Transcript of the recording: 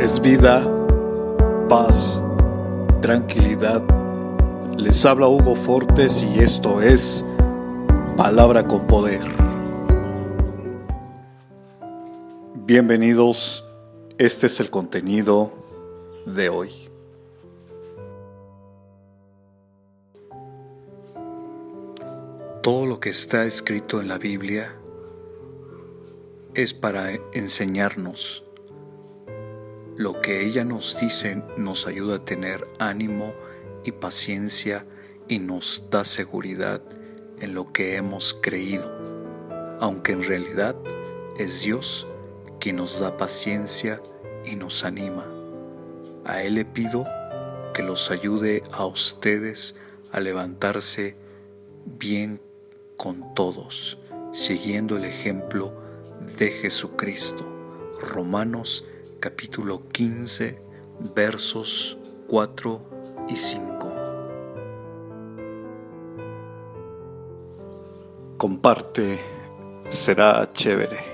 es vida, paz, tranquilidad. Les habla Hugo Fortes y esto es Palabra con Poder. Bienvenidos, este es el contenido de hoy. Todo lo que está escrito en la Biblia es para enseñarnos lo que ella nos dice nos ayuda a tener ánimo y paciencia y nos da seguridad en lo que hemos creído, aunque en realidad es Dios quien nos da paciencia y nos anima. A Él le pido que los ayude a ustedes a levantarse bien con todos, siguiendo el ejemplo de Jesucristo. Romanos capítulo 15, versos 4 y 5. Comparte, será chévere.